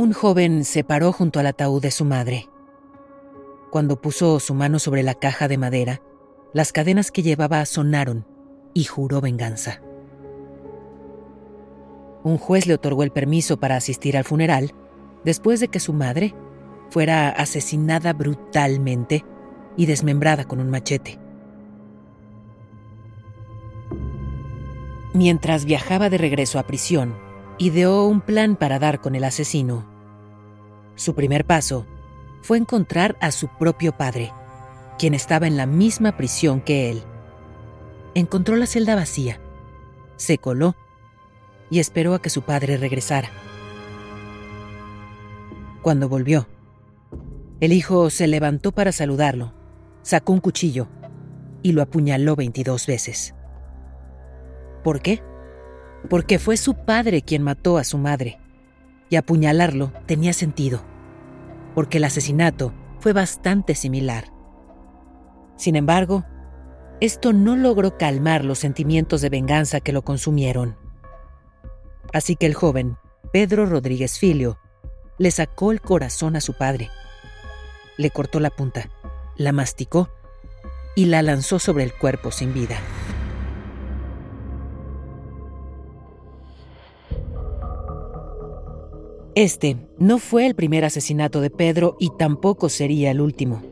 Un joven se paró junto al ataúd de su madre. Cuando puso su mano sobre la caja de madera, las cadenas que llevaba sonaron y juró venganza. Un juez le otorgó el permiso para asistir al funeral después de que su madre fuera asesinada brutalmente y desmembrada con un machete. Mientras viajaba de regreso a prisión, ideó un plan para dar con el asesino. Su primer paso fue encontrar a su propio padre, quien estaba en la misma prisión que él. Encontró la celda vacía, se coló y esperó a que su padre regresara. Cuando volvió, el hijo se levantó para saludarlo, sacó un cuchillo y lo apuñaló 22 veces. ¿Por qué? Porque fue su padre quien mató a su madre, y apuñalarlo tenía sentido porque el asesinato fue bastante similar. Sin embargo, esto no logró calmar los sentimientos de venganza que lo consumieron. Así que el joven, Pedro Rodríguez Filio, le sacó el corazón a su padre, le cortó la punta, la masticó y la lanzó sobre el cuerpo sin vida. Este no fue el primer asesinato de Pedro y tampoco sería el último.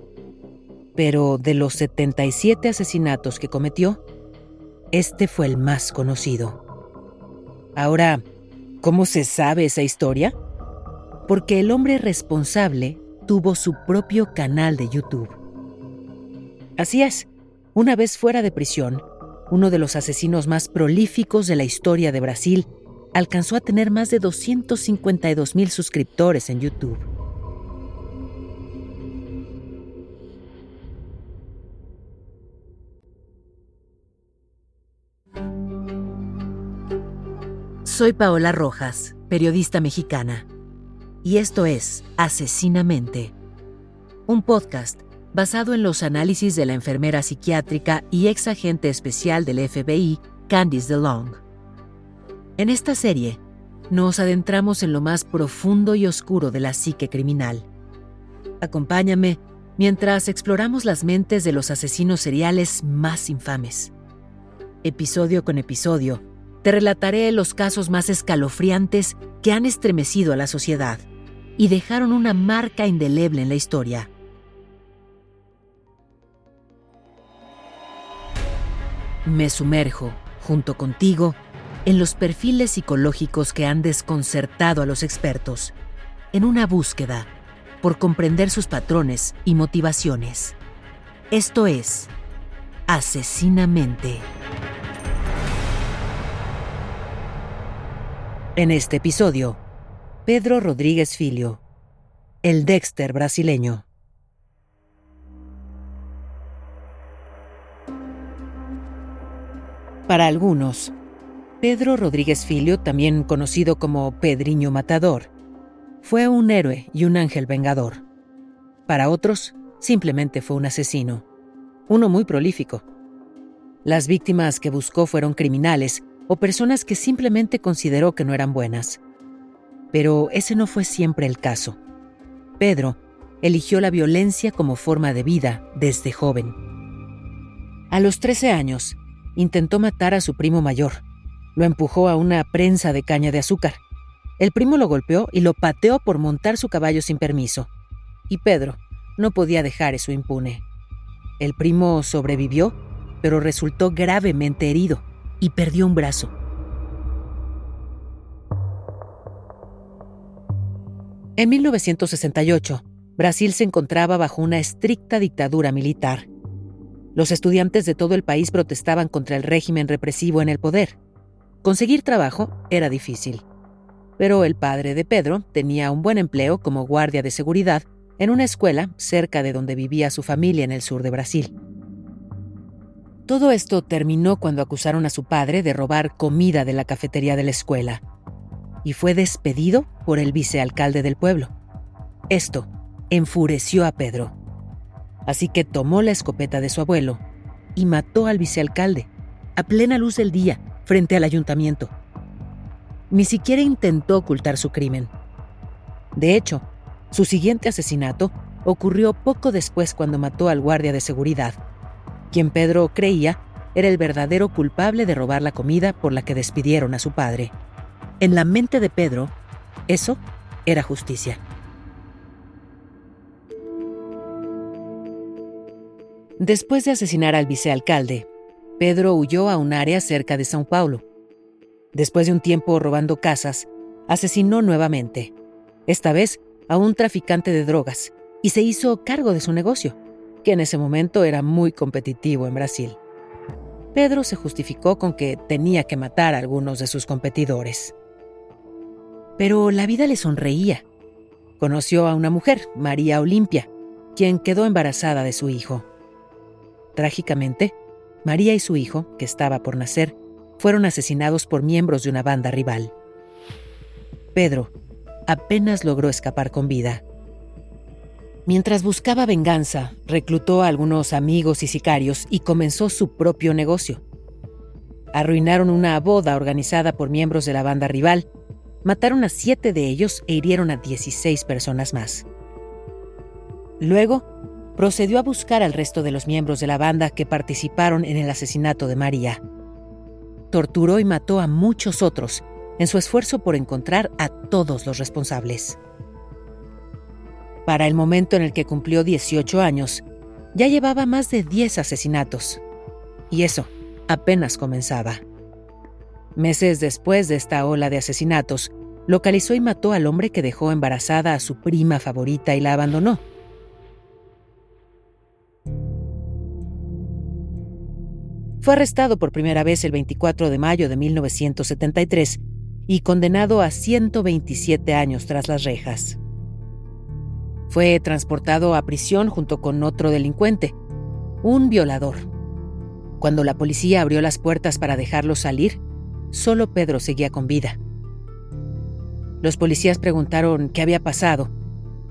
Pero de los 77 asesinatos que cometió, este fue el más conocido. Ahora, ¿cómo se sabe esa historia? Porque el hombre responsable tuvo su propio canal de YouTube. Así es, una vez fuera de prisión, uno de los asesinos más prolíficos de la historia de Brasil alcanzó a tener más de 252 mil suscriptores en YouTube. Soy Paola Rojas, periodista mexicana, y esto es Asesinamente, un podcast basado en los análisis de la enfermera psiquiátrica y ex agente especial del FBI, Candice DeLong. En esta serie, nos adentramos en lo más profundo y oscuro de la psique criminal. Acompáñame mientras exploramos las mentes de los asesinos seriales más infames. Episodio con episodio, te relataré los casos más escalofriantes que han estremecido a la sociedad y dejaron una marca indeleble en la historia. Me sumerjo, junto contigo, en los perfiles psicológicos que han desconcertado a los expertos, en una búsqueda por comprender sus patrones y motivaciones. Esto es Asesinamente. En este episodio, Pedro Rodríguez Filio, el Dexter brasileño. Para algunos, Pedro Rodríguez Filio, también conocido como Pedriño Matador, fue un héroe y un ángel vengador. Para otros, simplemente fue un asesino, uno muy prolífico. Las víctimas que buscó fueron criminales o personas que simplemente consideró que no eran buenas. Pero ese no fue siempre el caso. Pedro eligió la violencia como forma de vida desde joven. A los 13 años, intentó matar a su primo mayor, lo empujó a una prensa de caña de azúcar. El primo lo golpeó y lo pateó por montar su caballo sin permiso. Y Pedro no podía dejar eso impune. El primo sobrevivió, pero resultó gravemente herido y perdió un brazo. En 1968, Brasil se encontraba bajo una estricta dictadura militar. Los estudiantes de todo el país protestaban contra el régimen represivo en el poder. Conseguir trabajo era difícil. Pero el padre de Pedro tenía un buen empleo como guardia de seguridad en una escuela cerca de donde vivía su familia en el sur de Brasil. Todo esto terminó cuando acusaron a su padre de robar comida de la cafetería de la escuela y fue despedido por el vicealcalde del pueblo. Esto enfureció a Pedro. Así que tomó la escopeta de su abuelo y mató al vicealcalde, a plena luz del día, frente al ayuntamiento. Ni siquiera intentó ocultar su crimen. De hecho, su siguiente asesinato ocurrió poco después cuando mató al guardia de seguridad, quien Pedro creía era el verdadero culpable de robar la comida por la que despidieron a su padre. En la mente de Pedro, eso era justicia. Después de asesinar al vicealcalde, Pedro huyó a un área cerca de São Paulo. Después de un tiempo robando casas, asesinó nuevamente, esta vez a un traficante de drogas, y se hizo cargo de su negocio, que en ese momento era muy competitivo en Brasil. Pedro se justificó con que tenía que matar a algunos de sus competidores. Pero la vida le sonreía. Conoció a una mujer, María Olimpia, quien quedó embarazada de su hijo. Trágicamente, María y su hijo, que estaba por nacer, fueron asesinados por miembros de una banda rival. Pedro apenas logró escapar con vida. Mientras buscaba venganza, reclutó a algunos amigos y sicarios y comenzó su propio negocio. Arruinaron una boda organizada por miembros de la banda rival mataron a siete de ellos e hirieron a 16 personas más. Luego, procedió a buscar al resto de los miembros de la banda que participaron en el asesinato de María. Torturó y mató a muchos otros en su esfuerzo por encontrar a todos los responsables. Para el momento en el que cumplió 18 años, ya llevaba más de 10 asesinatos. Y eso apenas comenzaba. Meses después de esta ola de asesinatos, localizó y mató al hombre que dejó embarazada a su prima favorita y la abandonó. Fue arrestado por primera vez el 24 de mayo de 1973 y condenado a 127 años tras las rejas. Fue transportado a prisión junto con otro delincuente, un violador. Cuando la policía abrió las puertas para dejarlo salir, Solo Pedro seguía con vida. Los policías preguntaron qué había pasado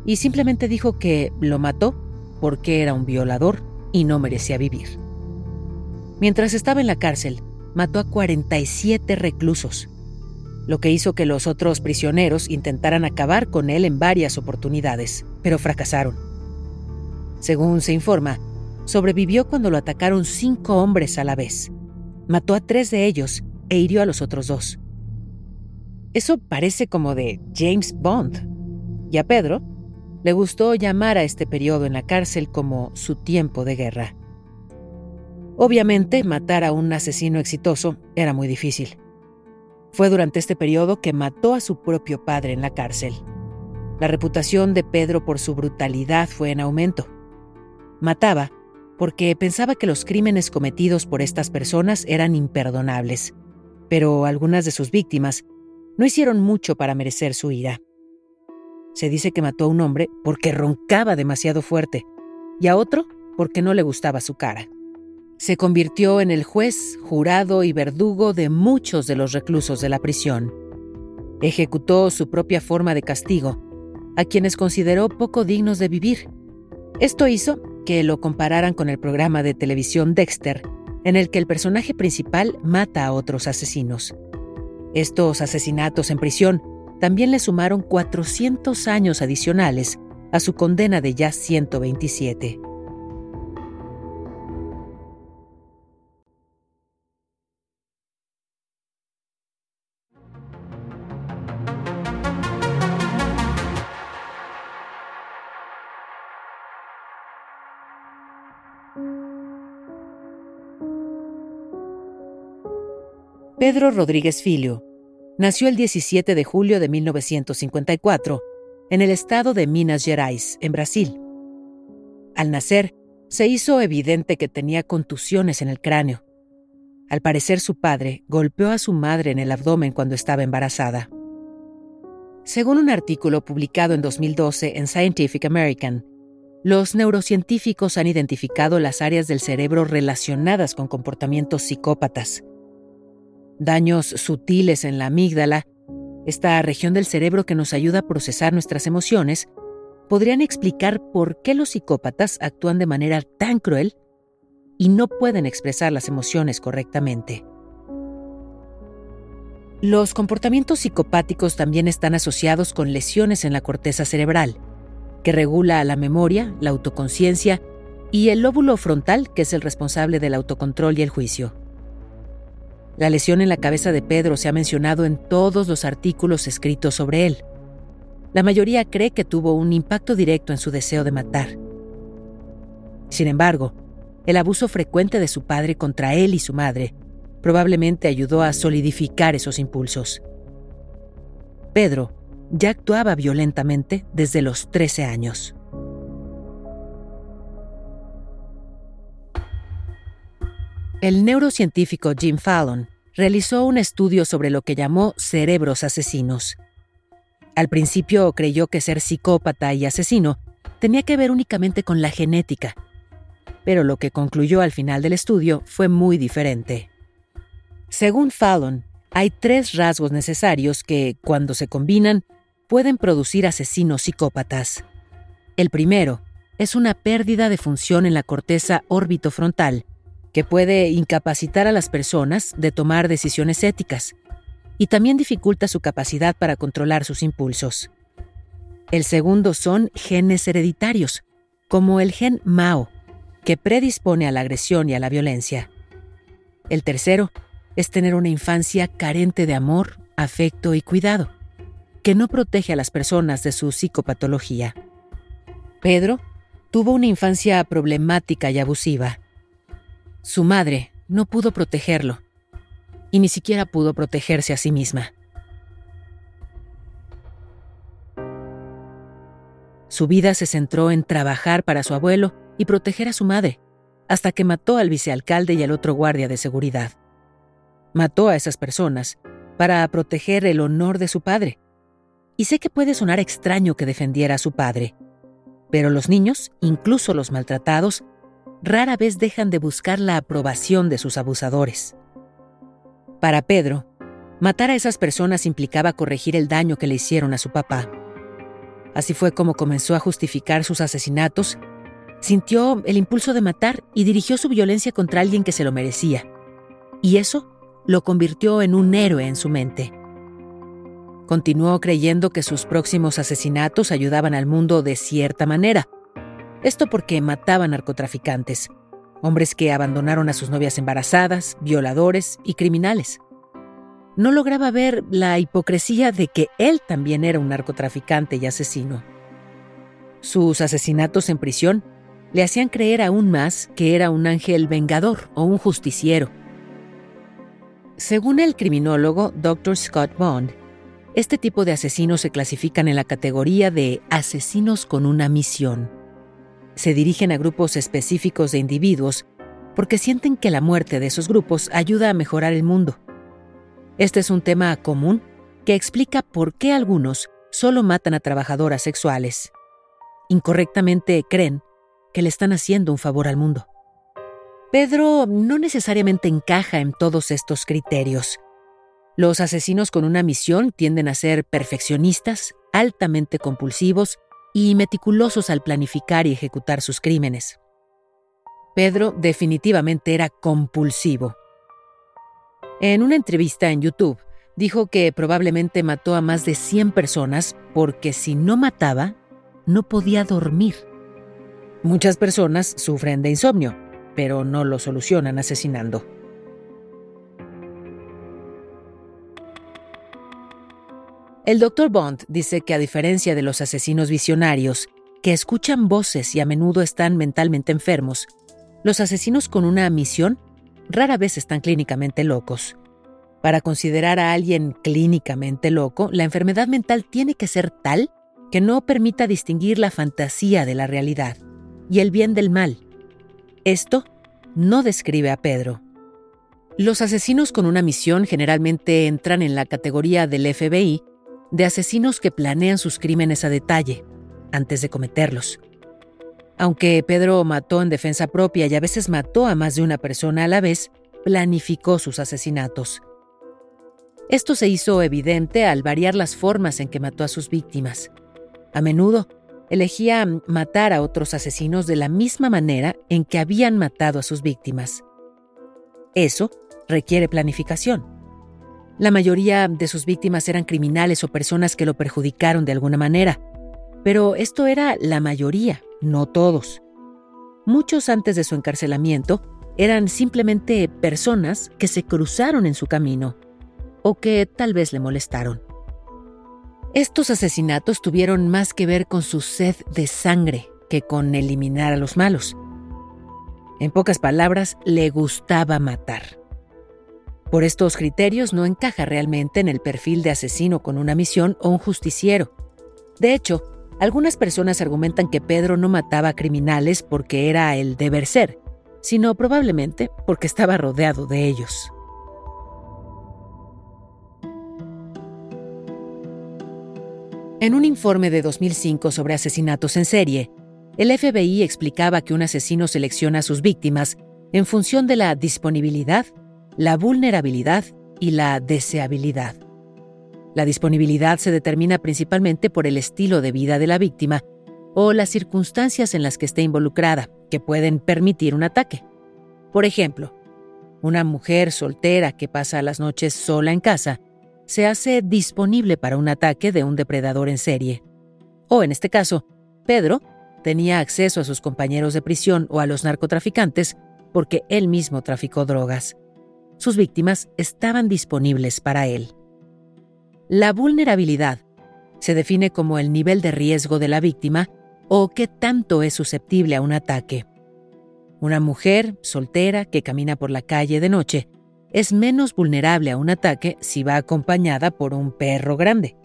y simplemente dijo que lo mató porque era un violador y no merecía vivir. Mientras estaba en la cárcel, mató a 47 reclusos, lo que hizo que los otros prisioneros intentaran acabar con él en varias oportunidades, pero fracasaron. Según se informa, sobrevivió cuando lo atacaron cinco hombres a la vez. Mató a tres de ellos e hirió a los otros dos. Eso parece como de James Bond. Y a Pedro le gustó llamar a este periodo en la cárcel como su tiempo de guerra. Obviamente, matar a un asesino exitoso era muy difícil. Fue durante este periodo que mató a su propio padre en la cárcel. La reputación de Pedro por su brutalidad fue en aumento. Mataba porque pensaba que los crímenes cometidos por estas personas eran imperdonables pero algunas de sus víctimas no hicieron mucho para merecer su ira. Se dice que mató a un hombre porque roncaba demasiado fuerte y a otro porque no le gustaba su cara. Se convirtió en el juez, jurado y verdugo de muchos de los reclusos de la prisión. Ejecutó su propia forma de castigo a quienes consideró poco dignos de vivir. Esto hizo que lo compararan con el programa de televisión Dexter, en el que el personaje principal mata a otros asesinos. Estos asesinatos en prisión también le sumaron 400 años adicionales a su condena de ya 127. Pedro Rodríguez Filio nació el 17 de julio de 1954 en el estado de Minas Gerais, en Brasil. Al nacer, Se hizo evidente que tenía contusiones en el cráneo. Al parecer su padre golpeó a su madre en el abdomen cuando estaba embarazada. Según un artículo publicado en 2012 en Scientific American, los neurocientíficos han identificado las áreas del cerebro relacionadas con comportamientos psicópatas. Daños sutiles en la amígdala, esta región del cerebro que nos ayuda a procesar nuestras emociones, podrían explicar por qué los psicópatas actúan de manera tan cruel y no pueden expresar las emociones correctamente. Los comportamientos psicopáticos también están asociados con lesiones en la corteza cerebral, que regula la memoria, la autoconciencia y el lóbulo frontal, que es el responsable del autocontrol y el juicio. La lesión en la cabeza de Pedro se ha mencionado en todos los artículos escritos sobre él. La mayoría cree que tuvo un impacto directo en su deseo de matar. Sin embargo, el abuso frecuente de su padre contra él y su madre probablemente ayudó a solidificar esos impulsos. Pedro ya actuaba violentamente desde los 13 años. El neurocientífico Jim Fallon realizó un estudio sobre lo que llamó cerebros asesinos. Al principio creyó que ser psicópata y asesino tenía que ver únicamente con la genética, pero lo que concluyó al final del estudio fue muy diferente. Según Fallon, hay tres rasgos necesarios que, cuando se combinan, pueden producir asesinos psicópatas. El primero es una pérdida de función en la corteza órbito-frontal, que puede incapacitar a las personas de tomar decisiones éticas y también dificulta su capacidad para controlar sus impulsos. El segundo son genes hereditarios, como el gen MAO, que predispone a la agresión y a la violencia. El tercero es tener una infancia carente de amor, afecto y cuidado, que no protege a las personas de su psicopatología. Pedro tuvo una infancia problemática y abusiva. Su madre no pudo protegerlo y ni siquiera pudo protegerse a sí misma. Su vida se centró en trabajar para su abuelo y proteger a su madre, hasta que mató al vicealcalde y al otro guardia de seguridad. Mató a esas personas para proteger el honor de su padre. Y sé que puede sonar extraño que defendiera a su padre, pero los niños, incluso los maltratados, rara vez dejan de buscar la aprobación de sus abusadores. Para Pedro, matar a esas personas implicaba corregir el daño que le hicieron a su papá. Así fue como comenzó a justificar sus asesinatos Sintió el impulso de matar y dirigió su violencia contra alguien que se lo merecía. Y eso lo convirtió en un héroe en su mente. Continuó creyendo que sus próximos asesinatos ayudaban al mundo de cierta manera. Esto porque mataban narcotraficantes, hombres que abandonaron a sus novias embarazadas, violadores y criminales. No lograba ver la hipocresía de que él también era un narcotraficante y asesino. Sus asesinatos en prisión le hacían creer aún más que era un ángel vengador o un justiciero. Según el criminólogo Dr. Scott Bond, este tipo de asesinos se clasifican en la categoría de asesinos con una misión. Se dirigen a grupos específicos de individuos porque sienten que la muerte de esos grupos ayuda a mejorar el mundo. Este es un tema común que explica por qué algunos solo matan a trabajadoras sexuales. Incorrectamente creen que le están haciendo un favor al mundo. Pedro no necesariamente encaja en todos estos criterios. Los asesinos con una misión tienden a ser perfeccionistas, altamente compulsivos y meticulosos al planificar y ejecutar sus crímenes. Pedro definitivamente era compulsivo. En una entrevista en YouTube, dijo que probablemente mató a más de 100 personas porque si no mataba, no podía dormir. Muchas personas sufren de insomnio, pero no lo solucionan asesinando. El Dr. Bond dice que a diferencia de los asesinos visionarios, que escuchan voces y a menudo están mentalmente enfermos, los asesinos con una misión rara vez están clínicamente locos. Para considerar a alguien clínicamente loco, la enfermedad mental tiene que ser tal que no permita distinguir la fantasía de la realidad y el bien del mal, Esto no describe a Pedro. Los asesinos con una misión generalmente entran en la categoría del FBI de asesinos que planean sus crímenes a detalle, antes de cometerlos. Aunque Pedro mató en defensa propia y a veces mató a más de una persona a la vez, planificó sus asesinatos. Esto se hizo evidente al variar las formas en que mató a sus víctimas. A menudo, elegía matar a otros asesinos de la misma manera en que habían matado a sus víctimas. Eso requiere planificación. La mayoría de sus víctimas eran criminales o personas que lo perjudicaron de alguna manera, pero esto era la mayoría, no todos. Muchos antes de su encarcelamiento eran simplemente personas que se cruzaron en su camino o que tal vez le molestaron. Estos asesinatos tuvieron más que ver con su sed de sangre que con eliminar a los malos. En pocas palabras, le gustaba matar. Por estos criterios no encaja realmente en el perfil de asesino con una misión o un justiciero. De hecho, algunas personas argumentan que Pedro no mataba a criminales porque era el deber ser, sino probablemente porque estaba rodeado de ellos. En un informe de 2005 sobre asesinatos en serie, el FBI explicaba que un asesino selecciona a sus víctimas en función de la disponibilidad la vulnerabilidad y la deseabilidad. La disponibilidad se determina principalmente por el estilo de vida de la víctima o las circunstancias en las que esté involucrada, que pueden permitir un ataque. Por ejemplo, una mujer soltera que pasa las noches sola en casa se hace disponible para un ataque de un depredador en serie. O en este caso, Pedro tenía acceso a sus compañeros de prisión o a los narcotraficantes porque él mismo traficó drogas sus víctimas estaban disponibles para él. La vulnerabilidad se define como el nivel de riesgo de la víctima o qué tanto es susceptible a un ataque. Una mujer soltera que camina por la calle de noche es menos vulnerable a un ataque si va acompañada por un perro grande.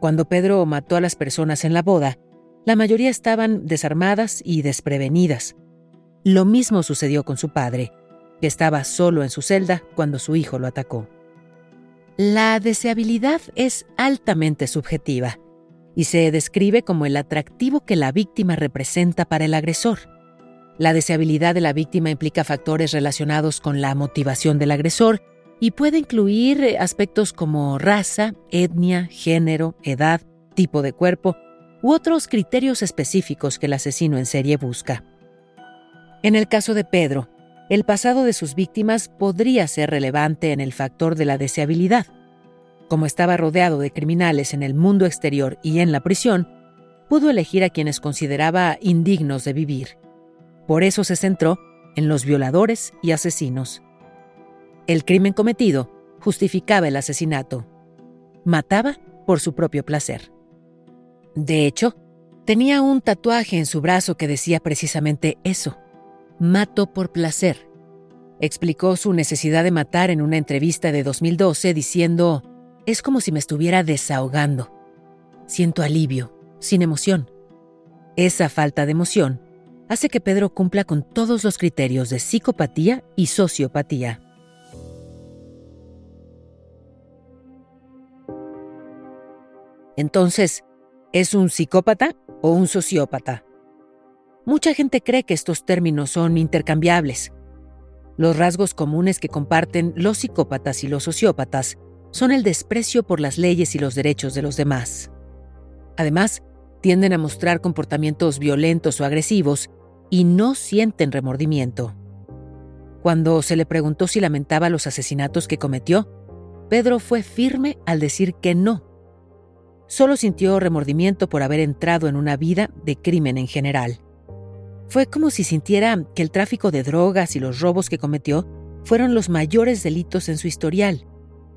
Cuando Pedro mató a las personas en la boda, la mayoría estaban desarmadas y desprevenidas. Lo mismo sucedió con su padre, que estaba solo en su celda cuando su hijo lo atacó. La deseabilidad es altamente subjetiva y se describe como el atractivo que la víctima representa para el agresor. La deseabilidad de la víctima implica factores relacionados con la motivación del agresor y puede incluir aspectos como raza, etnia, género, edad, tipo de cuerpo u otros criterios específicos que el asesino en serie busca. En el caso de Pedro, el pasado de sus víctimas podría ser relevante en el factor de la deseabilidad. Como estaba rodeado de criminales en el mundo exterior y en la prisión, pudo elegir a quienes consideraba indignos de vivir. Por eso se centró en los violadores y asesinos. El crimen cometido justificaba el asesinato. Mataba por su propio placer. De hecho, tenía un tatuaje en su brazo que decía precisamente eso mato por placer. Explicó su necesidad de matar en una entrevista de 2012 diciendo, es como si me estuviera desahogando. Siento alivio, sin emoción. Esa falta de emoción hace que Pedro cumpla con todos los criterios de psicopatía y sociopatía. Entonces, ¿es un psicópata o un sociópata? Mucha gente cree que estos términos son intercambiables. Los rasgos comunes que comparten los psicópatas y los sociópatas son el desprecio por las leyes y los derechos de los demás. Además, tienden a mostrar comportamientos violentos o agresivos y no sienten remordimiento. Cuando se le preguntó si lamentaba los asesinatos que cometió, Pedro fue firme al decir que no. Solo sintió remordimiento por haber entrado en una vida de crimen en general. Fue como si sintiera que el tráfico de drogas y los robos que cometió fueron los mayores delitos en su historial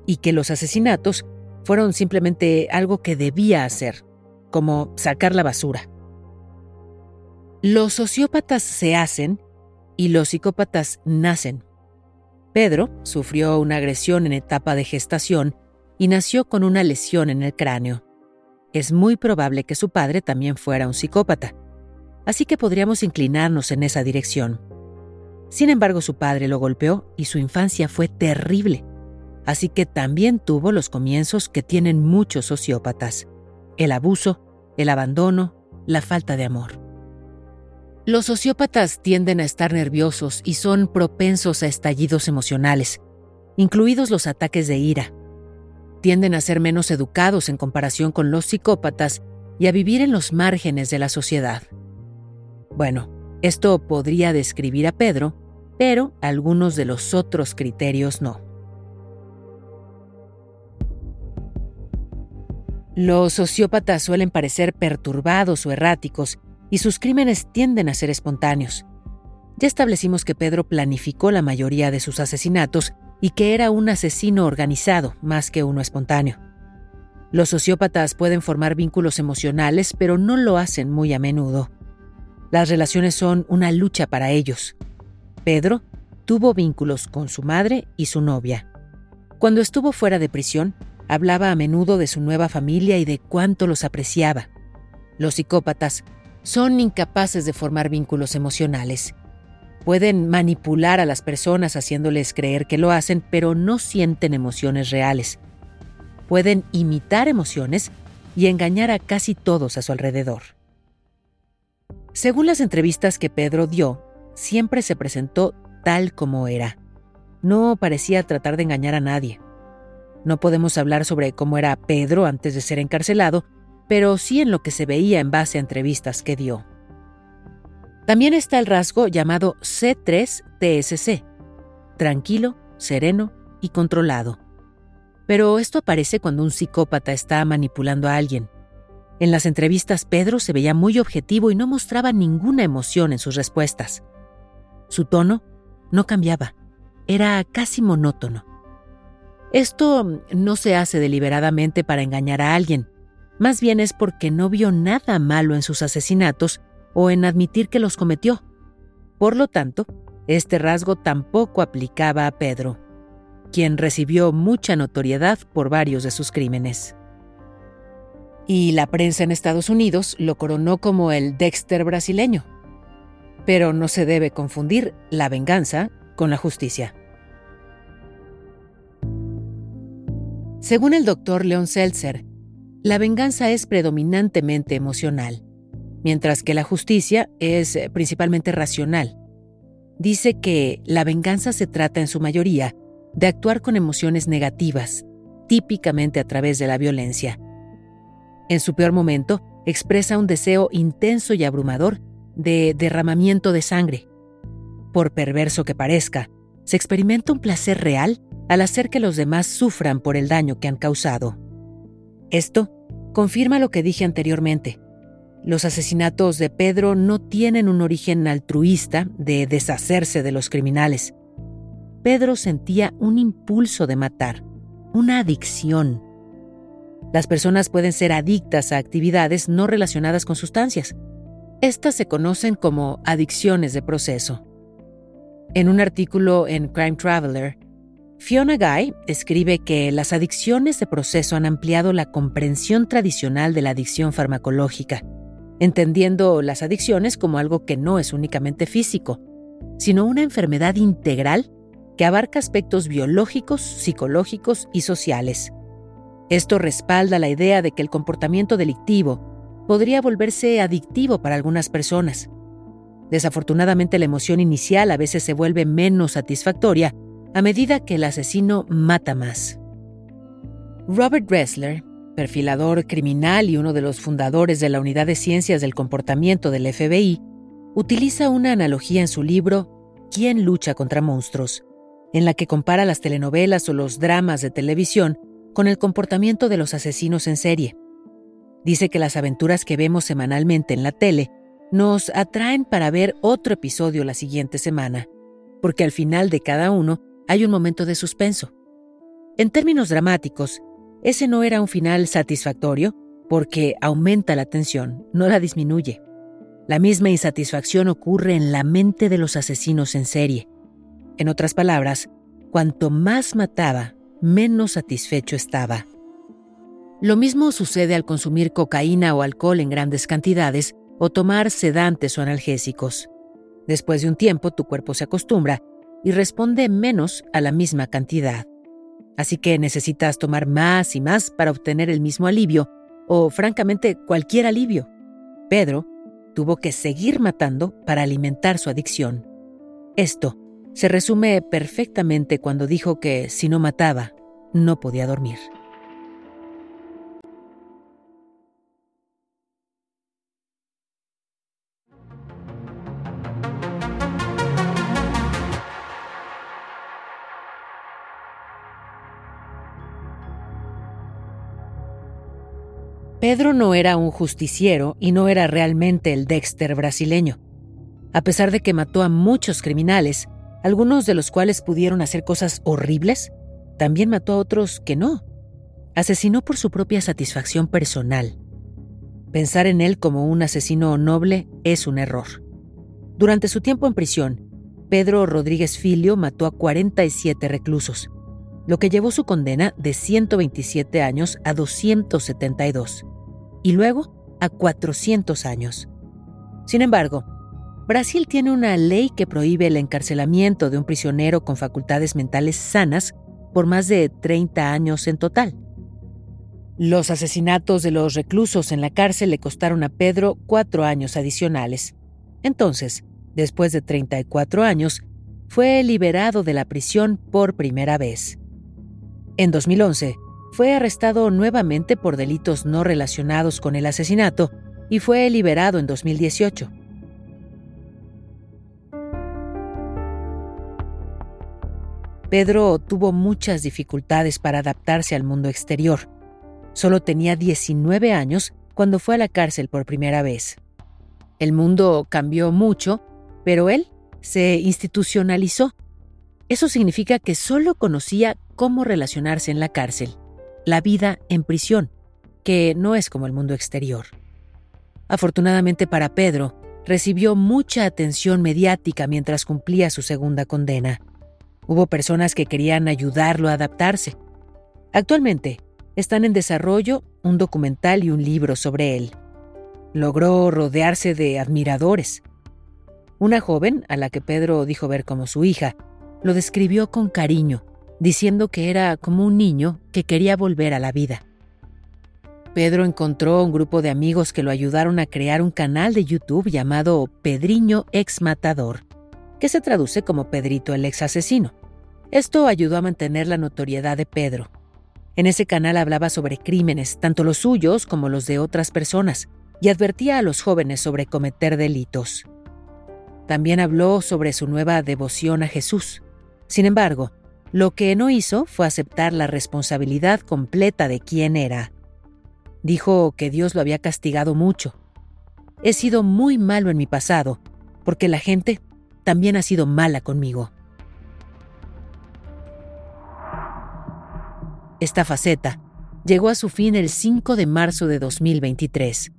y que los asesinatos fueron simplemente algo que debía hacer, como sacar la basura. Los sociópatas se hacen y los psicópatas nacen. Pedro sufrió una agresión en etapa de gestación y nació con una lesión en el cráneo. Es muy probable que su padre también fuera un psicópata así que podríamos inclinarnos en esa dirección. Sin embargo, su padre lo golpeó y su infancia fue terrible. Así que también tuvo los comienzos que tienen muchos sociópatas. El abuso, el abandono, la falta de amor. Los sociópatas tienden a estar nerviosos y son propensos a estallidos emocionales, incluidos los ataques de ira. Tienden a ser menos educados en comparación con los psicópatas y a vivir en los márgenes de la sociedad. Bueno, esto podría describir a Pedro, pero algunos de los otros criterios no. Los sociópatas suelen parecer perturbados o erráticos y sus crímenes tienden a ser espontáneos. Ya establecimos que Pedro planificó la mayoría de sus asesinatos y que era un asesino organizado más que uno espontáneo. Los sociópatas pueden formar vínculos emocionales, pero no lo hacen muy a menudo. Las relaciones son una lucha para ellos. Pedro tuvo vínculos con su madre y su novia. Cuando estuvo fuera de prisión, hablaba a menudo de su nueva familia y de cuánto los apreciaba. Los psicópatas son incapaces de formar vínculos emocionales. Pueden manipular a las personas haciéndoles creer que lo hacen, pero no sienten emociones reales. Pueden imitar emociones y engañar a casi todos a su alrededor. Según las entrevistas que Pedro dio, siempre se presentó tal como era. No parecía tratar de engañar a nadie. No podemos hablar sobre cómo era Pedro antes de ser encarcelado, pero sí en lo que se veía en base a entrevistas que dio. También está el rasgo llamado C3-TSC, tranquilo, sereno y controlado. Pero esto aparece cuando un psicópata está manipulando a alguien. En las entrevistas Pedro se veía muy objetivo y no mostraba ninguna emoción en sus respuestas. Su tono no cambiaba, era casi monótono. Esto no se hace deliberadamente para engañar a alguien, más bien es porque no vio nada malo en sus asesinatos o en admitir que los cometió. Por lo tanto, este rasgo tampoco aplicaba a Pedro, quien recibió mucha notoriedad por varios de sus crímenes. Y la prensa en Estados Unidos lo coronó como el Dexter brasileño. Pero no se debe confundir la venganza con la justicia. Según el doctor Leon Seltzer, la venganza es predominantemente emocional, mientras que la justicia es eh, principalmente racional. Dice que la venganza se trata en su mayoría de actuar con emociones negativas, típicamente a través de la violencia. En su peor momento, expresa un deseo intenso y abrumador de derramamiento de sangre. Por perverso que parezca, se experimenta un placer real al hacer que los demás sufran por el daño que han causado. Esto confirma lo que dije anteriormente. Los asesinatos de Pedro no tienen un origen altruista de deshacerse de los criminales. Pedro sentía un impulso de matar, una adicción. Las personas pueden ser adictas a actividades no relacionadas con sustancias. Estas se conocen como adicciones de proceso. En un artículo en Crime Traveler, Fiona Guy escribe que las adicciones de proceso han ampliado la comprensión tradicional de la adicción farmacológica, entendiendo las adicciones como algo que no es únicamente físico, sino una enfermedad integral que abarca aspectos biológicos, psicológicos y sociales. Esto respalda la idea de que el comportamiento delictivo podría volverse adictivo para algunas personas. Desafortunadamente la emoción inicial a veces se vuelve menos satisfactoria a medida que el asesino mata más. Robert Ressler, perfilador criminal y uno de los fundadores de la Unidad de Ciencias del Comportamiento del FBI, utiliza una analogía en su libro ¿Quién lucha contra monstruos?, en la que compara las telenovelas o los dramas de televisión con el comportamiento de los asesinos en serie. Dice que las aventuras que vemos semanalmente en la tele nos atraen para ver otro episodio la siguiente semana, porque al final de cada uno hay un momento de suspenso. En términos dramáticos, ese no era un final satisfactorio porque aumenta la tensión, no la disminuye. La misma insatisfacción ocurre en la mente de los asesinos en serie. En otras palabras, cuanto más mataba, menos satisfecho estaba. Lo mismo sucede al consumir cocaína o alcohol en grandes cantidades o tomar sedantes o analgésicos. Después de un tiempo tu cuerpo se acostumbra y responde menos a la misma cantidad. Así que necesitas tomar más y más para obtener el mismo alivio, o francamente cualquier alivio. Pedro tuvo que seguir matando para alimentar su adicción. Esto se resume perfectamente cuando dijo que si no mataba, no podía dormir. Pedro no era un justiciero y no era realmente el Dexter brasileño. A pesar de que mató a muchos criminales, algunos de los cuales pudieron hacer cosas horribles, también mató a otros que no. Asesinó por su propia satisfacción personal. Pensar en él como un asesino noble es un error. Durante su tiempo en prisión, Pedro Rodríguez Filio mató a 47 reclusos, lo que llevó su condena de 127 años a 272 y luego a 400 años. Sin embargo, Brasil tiene una ley que prohíbe el encarcelamiento de un prisionero con facultades mentales sanas por más de 30 años en total. Los asesinatos de los reclusos en la cárcel le costaron a Pedro cuatro años adicionales. Entonces, después de 34 años, fue liberado de la prisión por primera vez. En 2011, fue arrestado nuevamente por delitos no relacionados con el asesinato y fue liberado en 2018. Pedro tuvo muchas dificultades para adaptarse al mundo exterior. Solo tenía 19 años cuando fue a la cárcel por primera vez. El mundo cambió mucho, pero él se institucionalizó. Eso significa que solo conocía cómo relacionarse en la cárcel la vida en prisión, que no es como el mundo exterior. Afortunadamente para Pedro, recibió mucha atención mediática mientras cumplía su segunda condena. Hubo personas que querían ayudarlo a adaptarse. Actualmente, están en desarrollo un documental y un libro sobre él. Logró rodearse de admiradores. Una joven, a la que Pedro dijo ver como su hija, lo describió con cariño diciendo que era como un niño que quería volver a la vida. Pedro encontró un grupo de amigos que lo ayudaron a crear un canal de YouTube llamado Pedriño Ex Matador, que se traduce como Pedrito el ex asesino. Esto ayudó a mantener la notoriedad de Pedro. En ese canal hablaba sobre crímenes, tanto los suyos como los de otras personas, y advertía a los jóvenes sobre cometer delitos. También habló sobre su nueva devoción a Jesús. Sin embargo, lo que no hizo fue aceptar la responsabilidad completa de quién era. Dijo que Dios lo había castigado mucho. He sido muy malo en mi pasado, porque la gente también ha sido mala conmigo. Esta faceta llegó a su fin el 5 de marzo de 2023.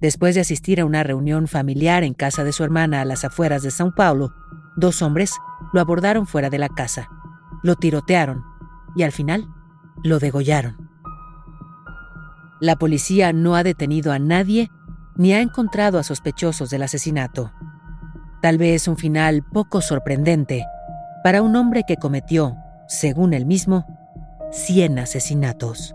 Después de asistir a una reunión familiar en casa de su hermana a las afueras de São Paulo, dos hombres lo abordaron fuera de la casa lo tirotearon y al final lo degollaron. La policía no ha detenido a nadie ni ha encontrado a sospechosos del asesinato. Tal vez un final poco sorprendente para un hombre que cometió, según él mismo, 100 asesinatos.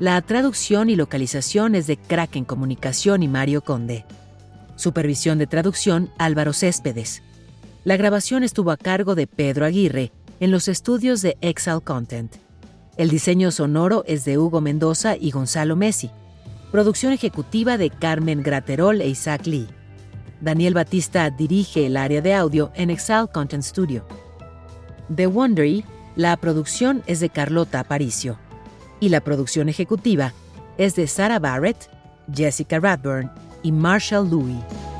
La traducción y localización es de Kraken Comunicación y Mario Conde. Supervisión de traducción Álvaro Céspedes. La grabación estuvo a cargo de Pedro Aguirre en los estudios de Excel Content. El diseño sonoro es de Hugo Mendoza y Gonzalo Messi. Producción ejecutiva de Carmen Graterol e Isaac Lee. Daniel Batista dirige el área de audio en Excel Content Studio. The Wondery, la producción es de Carlota Aparicio y la producción ejecutiva es de Sarah Barrett, Jessica Radburn y Marshall Louis.